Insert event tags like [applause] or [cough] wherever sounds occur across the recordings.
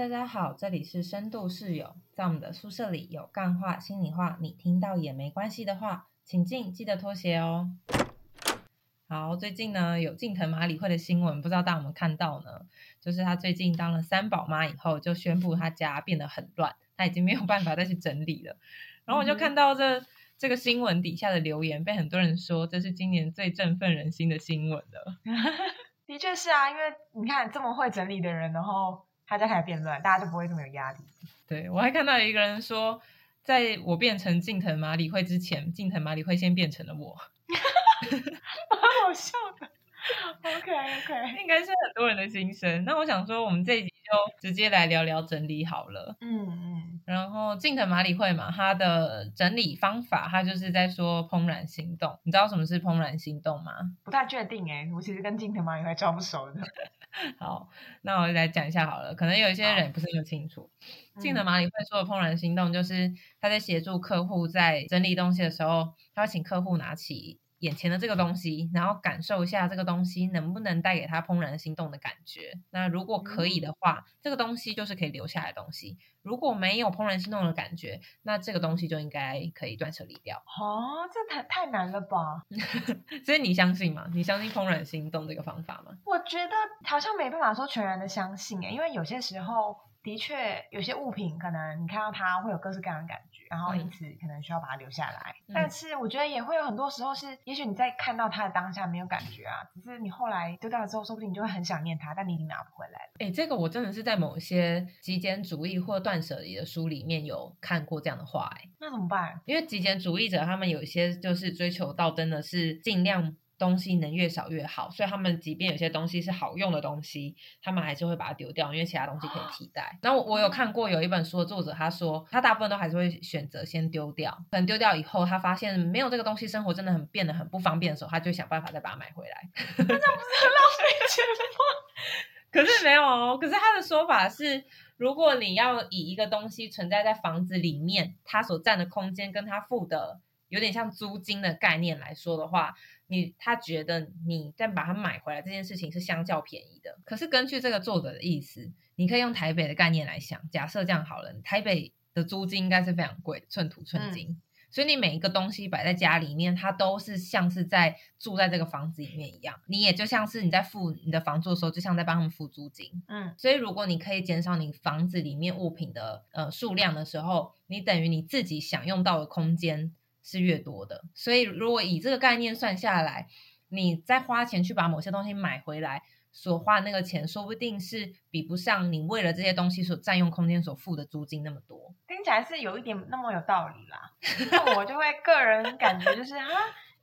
大家好，这里是深度室友，在我们的宿舍里有干话、心里话，你听到也没关系的话，请进，记得脱鞋哦。好，最近呢有近藤麻里惠的新闻，不知道大家有没有看到呢？就是她最近当了三宝妈以后，就宣布她家变得很乱，她已经没有办法再去整理了。然后我就看到这这个新闻底下的留言，被很多人说这是今年最振奋人心的新闻了。[laughs] 的确是啊，因为你看这么会整理的人，然后他家开始变乱，大家就不会这么有压力。对我还看到有一个人说，在我变成近藤麻里惠之前，近藤麻里惠先变成了我，[laughs] 蛮好笑的。[laughs] OK OK，[laughs] 应该是很多人的心声。那我想说，我们这一集就直接来聊聊整理好了。嗯嗯，然后近藤麻里惠嘛，她的整理方法，她就是在说怦然心动。你知道什么是怦然心动吗？不太确定哎，我其实跟近藤麻里惠超不熟的。[laughs] 好，那我来讲一下好了。可能有一些人不是那么清楚，近藤麻里惠说的怦然心动，就是他在协助客户在整理东西的时候，他会请客户拿起。眼前的这个东西，然后感受一下这个东西能不能带给他怦然心动的感觉。那如果可以的话，这个东西就是可以留下来的东西；如果没有怦然心动的感觉，那这个东西就应该可以断舍离掉。哦，这太太难了吧？[laughs] [laughs] 所以你相信吗？你相信怦然心动这个方法吗？我觉得好像没办法说全然的相信诶，因为有些时候。的确，有些物品可能你看到它会有各式各样的感觉，然后因此可能需要把它留下来。但是我觉得也会有很多时候是，也许你在看到它的当下没有感觉啊，只是你后来丢掉了之后，说不定你就会很想念它，但你已经拿不回来了。哎，这个我真的是在某些极简主义或断舍离的书里面有看过这样的话。哎，那怎么办？因为极简主义者他们有一些就是追求到真的是尽量。东西能越少越好，所以他们即便有些东西是好用的东西，他们还是会把它丢掉，因为其他东西可以替代。那我我有看过有一本书的作者，他说他大部分都还是会选择先丢掉，可能丢掉以后，他发现没有这个东西，生活真的很变得很不方便的时候，他就想办法再把它买回来。[laughs] 那这样不是很浪费钱吗？[laughs] 可是没有哦，可是他的说法是，如果你要以一个东西存在在房子里面，它所占的空间跟它付的有点像租金的概念来说的话。你他觉得你再把它买回来这件事情是相较便宜的，可是根据这个作者的意思，你可以用台北的概念来想，假设这样好了，台北的租金应该是非常贵，寸土寸金，所以你每一个东西摆在家里面，它都是像是在住在这个房子里面一样，你也就像是你在付你的房租的时候，就像在帮他们付租金，嗯，所以如果你可以减少你房子里面物品的呃数量的时候，你等于你自己享用到的空间。是越多的，所以如果以这个概念算下来，你再花钱去把某些东西买回来，所花的那个钱，说不定是比不上你为了这些东西所占用空间所付的租金那么多。听起来是有一点那么有道理啦。那我就会个人感觉就是啊，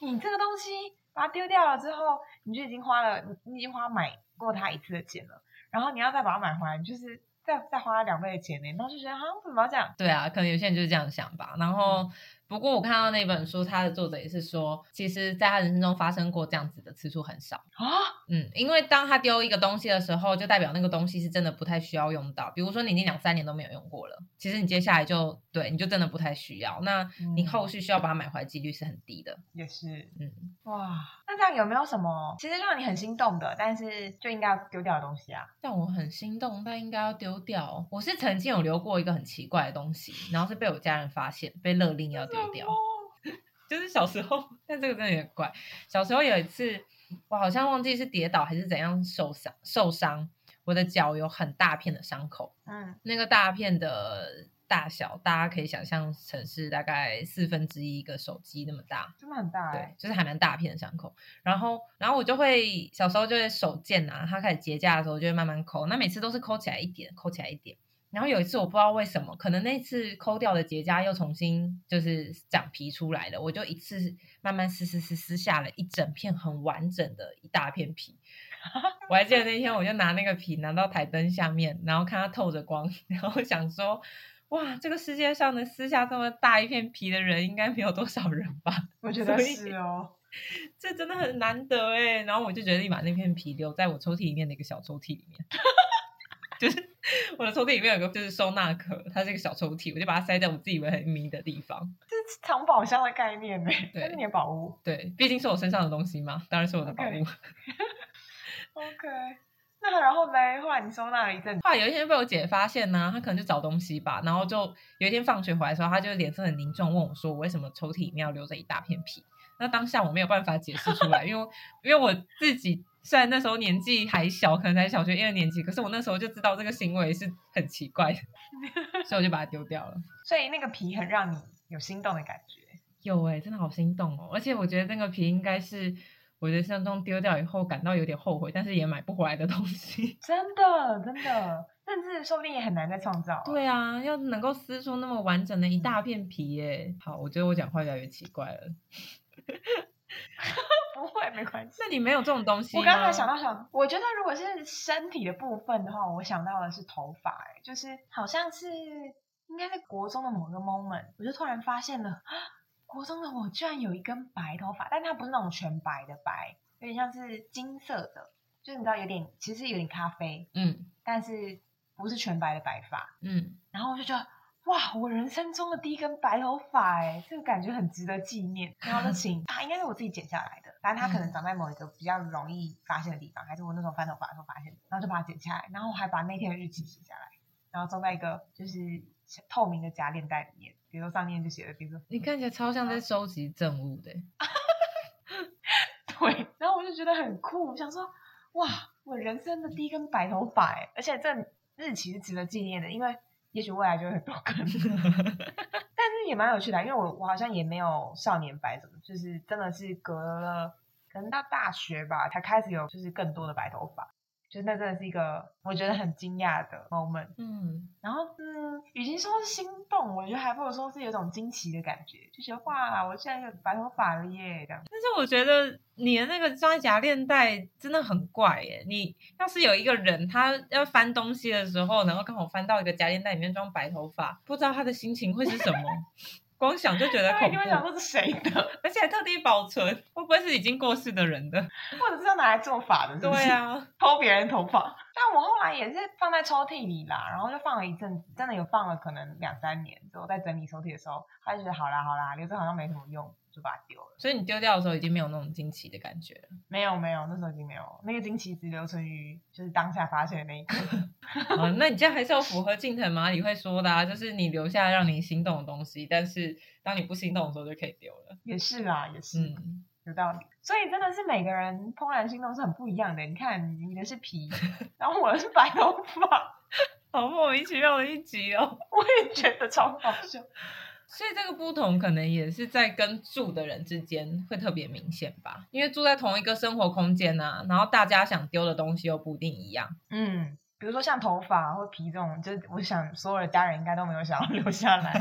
你这个东西把它丢掉了之后，你就已经花了，你你已经花买过它一次的钱了，然后你要再把它买回来，就是再再花两倍的钱呢，然后就觉得啊，为什么要这样？对啊，可能有些人就是这样想吧，然后。不过我看到那本书，它的作者也是说，其实在他人生中发生过这样子的次数很少啊。嗯，因为当他丢一个东西的时候，就代表那个东西是真的不太需要用到。比如说你那两三年都没有用过了，其实你接下来就对你就真的不太需要。那你后续需要把它买回来几率是很低的。也是，嗯，哇，那这样有没有什么其实让你很心动的，但是就应该要丢掉的东西啊？让我很心动但应该要丢掉。我是曾经有留过一个很奇怪的东西，然后是被我家人发现，被勒令要丢掉。就是小时候，但这个真的有点怪。小时候有一次，我好像忘记是跌倒还是怎样受伤，受伤，我的脚有很大片的伤口。嗯，那个大片的大小，大家可以想象成是大概四分之一一个手机那么大，真的很大。对，就是还蛮大片的伤口。然后，然后我就会小时候就会手贱啊，它开始结痂的时候就会慢慢抠，那每次都是抠起来一点，抠起来一点。然后有一次我不知道为什么，可能那次抠掉的结痂又重新就是长皮出来了，我就一次慢慢撕撕撕撕下了一整片很完整的一大片皮。我还记得那天我就拿那个皮拿到台灯下面，然后看它透着光，然后想说，哇，这个世界上能撕下这么大一片皮的人应该没有多少人吧？[laughs] 我觉得是哦，[laughs] 这真的很难得哎。然后我就决定把那片皮留在我抽屉里面的一个小抽屉里面。[laughs] 就是 [laughs] 我的抽屉里面有个就是收纳壳，它是一个小抽屉，我就把它塞在我自己以为很迷的地方。这是藏宝箱的概念呢，对，是你的宝物。对，毕竟是我身上的东西嘛，当然是我的宝物。OK，[laughs] 那然后呢？后来你收纳了一阵，后来有一天被我姐发现呢，她可能就找东西吧，然后就有一天放学回来的时候，她就脸色很凝重，问我说：“我为什么抽屉里面要留着一大片皮？”那当下我没有办法解释出来，因为因为我自己虽然那时候年纪还小，可能才小学一二年级，可是我那时候就知道这个行为是很奇怪的，所以我就把它丢掉了。[laughs] 所以那个皮很让你有心动的感觉，有哎，真的好心动哦！而且我觉得那个皮应该是。我人生中丢掉以后感到有点后悔，但是也买不回来的东西。[laughs] 真的，真的，甚至说不定也很难再创造。对啊，要能够撕出那么完整的一大片皮耶。好，我觉得我讲话越来越奇怪了。[laughs] [laughs] 不会，没关系。那你没有这种东西？我刚才想到想，我觉得如果是身体的部分的话，我想到的是头发，哎，就是好像是应该是国中的某个 moment，我就突然发现了。国中的我居然有一根白头发，但它不是那种全白的白，有点像是金色的，就是你知道有点其实有点咖啡，嗯，但是不是全白的白发，嗯，然后我就觉得哇，我人生中的第一根白头发，哎，这个感觉很值得纪念。然后就请 [laughs] 啊，应该是我自己剪下来的，反正它可能长在某一个比较容易发现的地方，还是我那时候翻头发的时候发现的，然后就把它剪下来，然后还把那天的日期写下来，然后装在一个就是透明的夹链袋里面。比如说上面就写了，比如说你看起来超像在收集证物的，[laughs] 对。然后我就觉得很酷，我想说，哇，我人生的第一根白头发，哎，而且这日期是值得纪念的，因为也许未来就会很多根。[laughs] 但是也蛮有趣的，因为我我好像也没有少年白，怎么就是真的是隔了可能到大学吧，才开始有就是更多的白头发。就那真的是一个我觉得很惊讶的 moment，嗯，然后嗯，与其说是心动，我觉得还不如说是有种惊奇的感觉，就觉得哇，我现在有白头发了耶，这样。但是我觉得你的那个装夹链袋真的很怪耶，你要是有一个人他要翻东西的时候，然后刚好翻到一个夹链袋里面装白头发，不知道他的心情会是什么。[laughs] 光想就觉得 [laughs] 恐怖，想说是谁的，[laughs] 而且还特地保存，会不会是已经过世的人的，或者是要拿来做法的？对啊，偷别人头发。但我后来也是放在抽屉里啦，然后就放了一阵子，真的有放了可能两三年之后，在整理抽屉的时候，他就觉得好啦好啦，留着好像没什么用。就把它丢了，所以你丢掉的时候已经没有那种惊奇的感觉了。没有没有，那时候已经没有那个惊奇，只留存于就是当下发现的那一刻。[laughs] 那你这样还是要符合近藤麻里会说的啊，就是你留下让你心动的东西，但是当你不心动的时候就可以丢了。也是啊，也是，有道理。所以真的是每个人怦然心动是很不一样的。你看你的是皮，[laughs] 然后我的是白头发，[laughs] 好莫名其妙的一集哦。我也觉得超好笑。[laughs] 所以这个不同可能也是在跟住的人之间会特别明显吧，因为住在同一个生活空间啊，然后大家想丢的东西又不一定一样。嗯，比如说像头发或皮这种，就我想所有的家人应该都没有想要留下来，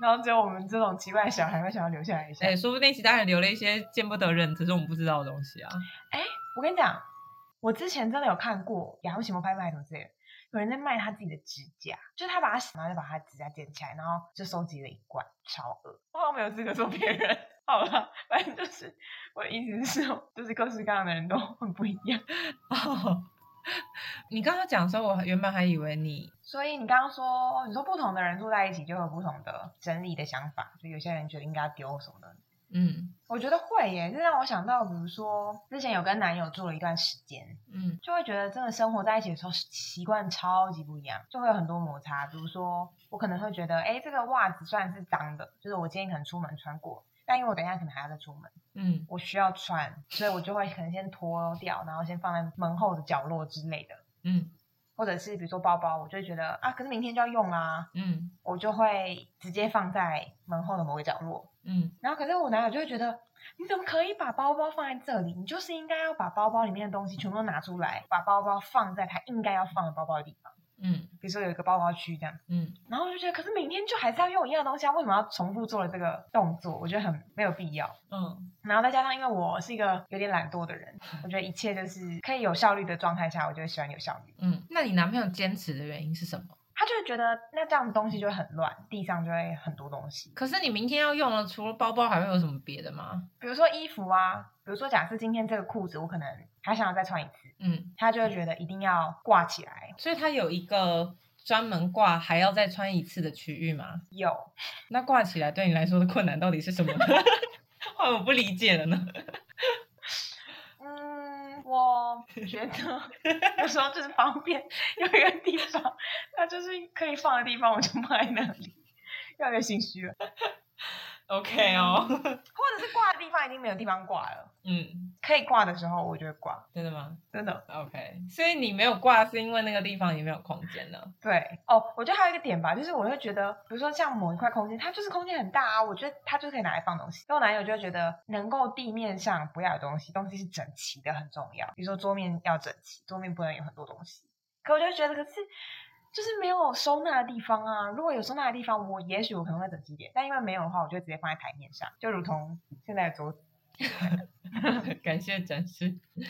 然后只有我们这种奇怪的小孩会想要留下来一下。哎，说不定其他人留了一些见不得人，只是我们不知道的东西啊。哎，我跟你讲，我之前真的有看过雅虎奇摩拍卖什么之类的。有人在卖他自己的指甲，就是他把他洗，然后就把他指甲剪起来，然后就收集了一罐，超恶。我好像没有资格说别人，好了，反正就是我的意思是，就是各式各样的人都很不一样。[laughs] [laughs] 你刚刚讲的时候，我原本还以为你，所以你刚刚说，你说不同的人住在一起就有不同的整理的想法，就有些人觉得应该丢什么的。嗯，我觉得会耶，这让我想到，比如说之前有跟男友住了一段时间，嗯，就会觉得真的生活在一起的时候习惯超级不一样，就会有很多摩擦。比如说我可能会觉得，哎，这个袜子虽然是脏的，就是我今天可能出门穿过，但因为我等一下可能还要再出门，嗯，我需要穿，所以我就会可能先脱掉，然后先放在门后的角落之类的，嗯，或者是比如说包包，我就会觉得啊，可是明天就要用啊，嗯，我就会直接放在门后的某个角落。嗯，然后可是我男友就会觉得，你怎么可以把包包放在这里？你就是应该要把包包里面的东西全部都拿出来，把包包放在它应该要放的包包的地方。嗯，比如说有一个包包区这样。嗯，然后我就觉得，可是明天就还是要用一样东西啊，为什么要重复做了这个动作？我觉得很没有必要。嗯，然后再加上，因为我是一个有点懒惰的人，[laughs] 我觉得一切就是可以有效率的状态下，我就会喜欢有效率。嗯，那你男朋友坚持的原因是什么？他就会觉得那这样东西就会很乱，地上就会很多东西。可是你明天要用了，除了包包还会有什么别的吗？比如说衣服啊，比如说假设今天这个裤子我可能还想要再穿一次，嗯，他就会觉得一定要挂起来。所以他有一个专门挂还要再穿一次的区域吗？有。那挂起来对你来说的困难到底是什么？[laughs] 呢？我不理解了呢。嗯我觉得有时候就是方便，有一个地方它就是可以放的地方，我就放在那里，越来越心虚了。OK 哦，或者是挂的地方已经没有地方挂了，嗯，可以挂的时候我就会挂，真的吗真的。？OK，所以你没有挂是因为那个地方已经没有空间了。对哦，我觉得还有一个点吧，就是我会觉得，比如说像某一块空间，它就是空间很大啊，我觉得它就可以拿来放东西。然后我男友就会觉得，能够地面上不要有东西，东西是整齐的很重要。比如说桌面要整齐，桌面不能有很多东西。可我就觉得，可是就是没有收纳的地方啊。如果有收纳的地方，我也许我可能会整齐一点，但因为没有的话，我就直接放在台面上，就如同现在的桌子，[laughs] 感谢展示。[laughs]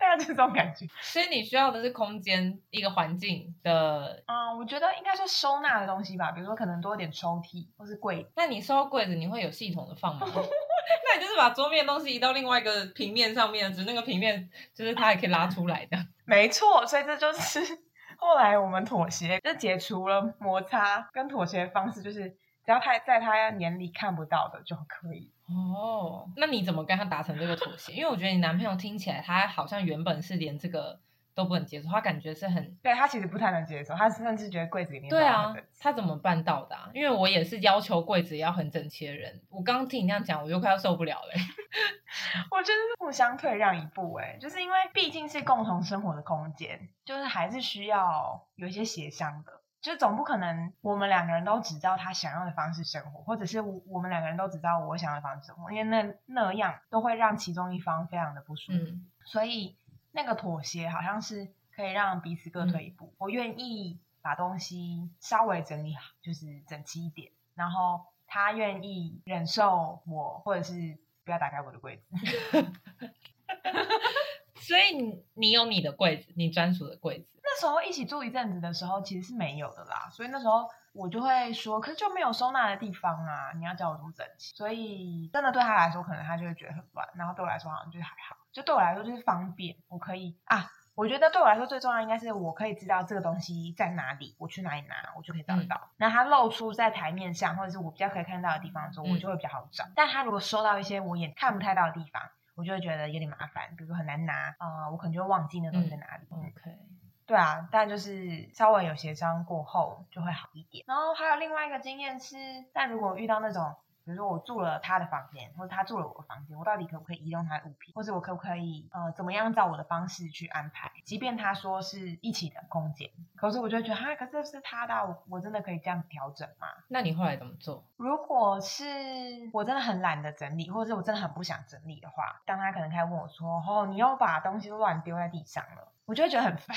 大概就是这种感觉。所以你需要的是空间，一个环境的。嗯，我觉得应该说收纳的东西吧，比如说可能多一点抽屉或是柜子。那你收到柜子，你会有系统的放吗？[laughs] 那你就是把桌面的东西移到另外一个平面上面，只是那个平面就是它也可以拉出来的。没错，所以这就是后来我们妥协，就解除了摩擦跟妥协的方式，就是只要他在他眼里看不到的就可以。哦，那你怎么跟他达成这个妥协？因为我觉得你男朋友听起来他好像原本是连这个都不能接受，他感觉是很对他其实不太能接受，他甚至觉得柜子里面对啊他怎么办到的、啊？因为我也是要求柜子也要很整齐的人。我刚刚听你那样讲，我就快要受不了了欸、[laughs] 我觉得是互相退让一步、欸，哎，就是因为毕竟是共同生活的空间，就是还是需要有一些协商的。就总不可能我们两个人都只照他想要的方式生活，或者是我我们两个人都只照我想要的方式生活，因为那那样都会让其中一方非常的不舒服。嗯，所以那个妥协好像是可以让彼此各退一步。我愿意把东西稍微整理好，就是整齐一点，然后他愿意忍受我，或者是不要打开我的柜子。[laughs] 所以你你有你的柜子，你专属的柜子。那时候一起住一阵子的时候，其实是没有的啦，所以那时候我就会说，可是就没有收纳的地方啊，你要教我怎么整齐。所以真的对他来说，可能他就会觉得很乱，然后对我来说好像就是还好，就对我来说就是方便，我可以啊。我觉得对我来说最重要应该是我可以知道这个东西在哪里，我去哪里拿，我就可以找得到。那它露出在台面上，或者是我比较可以看到的地方的时候，嗯我就会比较好找。但它如果收到一些我也看不太到的地方，我就会觉得有点麻烦，比如说很难拿，呃，我可能就会忘记那东西在哪里。嗯 OK，对啊，但就是稍微有协商过后就会好一点。然后还有另外一个经验是，但如果遇到那种，比如说我住了他的房间，或者他住了我的房间，我到底可不可以移动他的物品，或者我可不可以呃怎么样照我的方式去安排？即便他说是一起的空间，可是我就觉得哈，可是这是他的啊，我我真的可以这样调整吗？那你后来怎么做？如果是我真的很懒得整理，或者是我真的很不想整理的话，当他可能开始问我说：“哦，你又把东西都乱丢在地上了。”我就会觉得很 [laughs] 烦，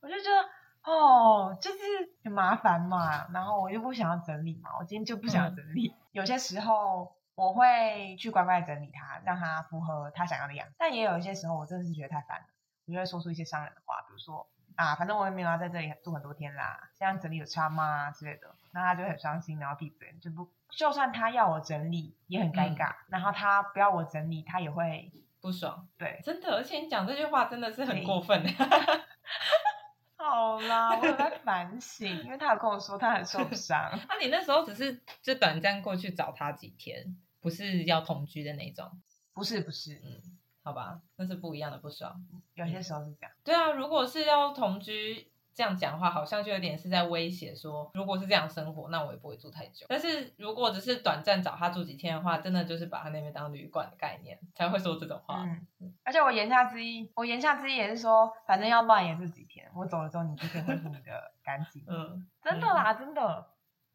我就觉得哦，就是很麻烦嘛。然后我又不想要整理嘛，我今天就不想要整理。有些时候我会去乖乖整理它，让它符合他想要的样子。但也有一些时候，我真的是觉得太烦了，我就会说出一些伤人的话，比如说。啊，反正我也没有要在这里住很多天啦，这样整理有差吗之类的，那他就很伤心，然后闭嘴，就不，就算他要我整理也很尴尬，然后他不要我整理，他也会不爽，对，真的，而且你讲这句话真的是很过分。[laughs] 好啦，[laughs] 我有在反省，因为他有跟我说他很受伤，那、[laughs] 你那时候只是就短暂过去找他几天，不是要同居的那种，不是不是，嗯，好吧，那是不一样的不爽。有些时候是这样，对啊，如果是要同居这样讲话，好像就有点是在威胁说，如果是这样生活，那我也不会住太久。但是如果只是短暂找他住几天的话，真的就是把他那边当旅馆的概念，才会说这种话。嗯，而且我言下之意，我言下之意也是说，反正要乱也是几天，我走了之后你就可以恢复你的 [laughs] 干净，嗯，真的啦，真的。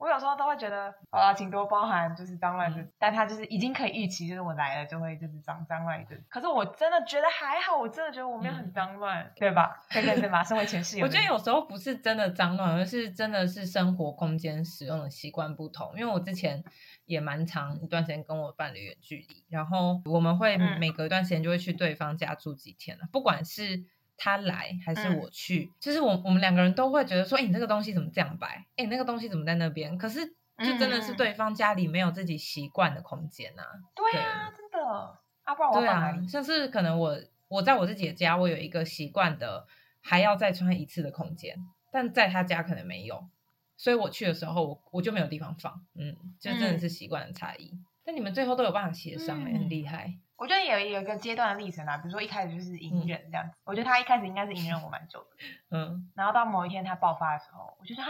我有时候都会觉得，好啦，请多包涵，就是脏乱就，嗯但他就是已经可以预期，就是我来了就会就是脏脏乱一阵。可是我真的觉得还好，我真的觉得我没有很脏乱，对吧？对对对吧？身为前室友，我觉得有时候不是真的脏乱，而是真的是生活空间使用的习惯不同。因为我之前也蛮长一段时间跟我伴侣远距离，然后我们会嗯每隔一段时间就会去对方家住几天了，不管是。他来还是嗯我去，就是我我们两个人都会觉得说，哎、你这个东西怎么这样摆？哎、你那个东西怎么在那边？可是就真的是对方家里没有自己习惯的空间啊。对啊，真的啊，不然我放哪里？，啊像是可能我我在我自己的家，我有一个习惯的还要再穿一次的空间，但在他家可能没有，所以我去的时候我我就没有地方放，嗯，就真的嗯是习惯的差异。但你们最后都有办法协商、欸，嗯很厉害。我觉得有有一个阶段的历程啊，比如说一开始就是隐忍这样子，我觉得他一开始应该是隐忍我蛮久的，[laughs] 嗯然后到某一天他爆发的时候，我就说啊，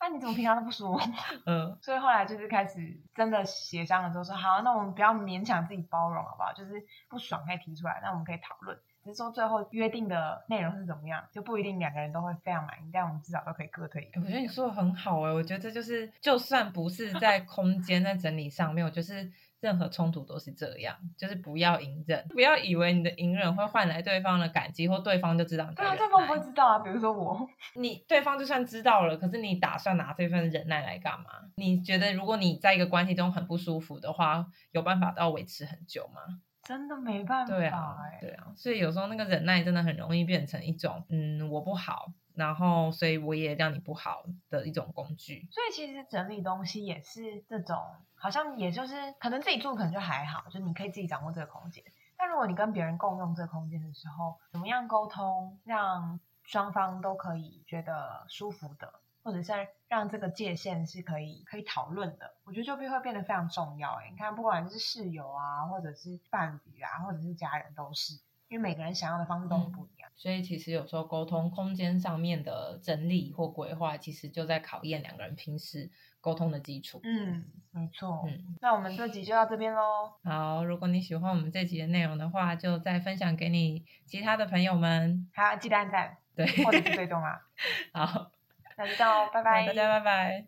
那、你怎么平常都不说我？[laughs] 嗯所以后来就是开始真的协商了之后说，好，那我们不要勉强自己包容，好不好？就是不爽可以提出来，那我们可以讨论。只是说最后约定的内容是怎么样，就不一定两个人都会非常满意，但我们至少都可以各退一步。我觉得你说的很好哎、我觉得这就是，就算不是在空间在整理上面，我就是任何冲突都是这样，就是不要隐忍，不要以为你的隐忍会换来对方的感激，或对方就知道对啊，对方不会知道啊。比如说我，[laughs] 你对方就算知道了，可是你打算拿这份忍耐来干嘛？你觉得如果你在一个关系中很不舒服的话，有办法到维持很久吗？真的没办法、欸。对啊，对啊，所以有时候那个忍耐真的很容易变成一种，嗯，我不好，然后所以我也让你不好的一种工具。所以其实整理东西也是这种，好像也就是可能自己住可能就还好，就你可以自己掌握这个空间。但如果你跟别人共用这个空间的时候，怎么样沟通，让双方都可以觉得舒服的，或者是让这个界限是可以可以讨论的，我觉得就会会变得非常重要。哎，你看，不管是室友啊，或者是伴侣啊，或者是家人，都是，因为每个人想要的方式都很不一样。所以其实有时候沟通空间上面的整理或规划，其实就在考验两个人平时沟通的基础。嗯，没错。嗯，那我们这集就到这边喽。好，如果你喜欢我们这集的内容的话，就再分享给你其他的朋友们。还要记得按赞对，或者是追踪啊。[laughs] 好，那就这样哦，拜拜。大家拜拜。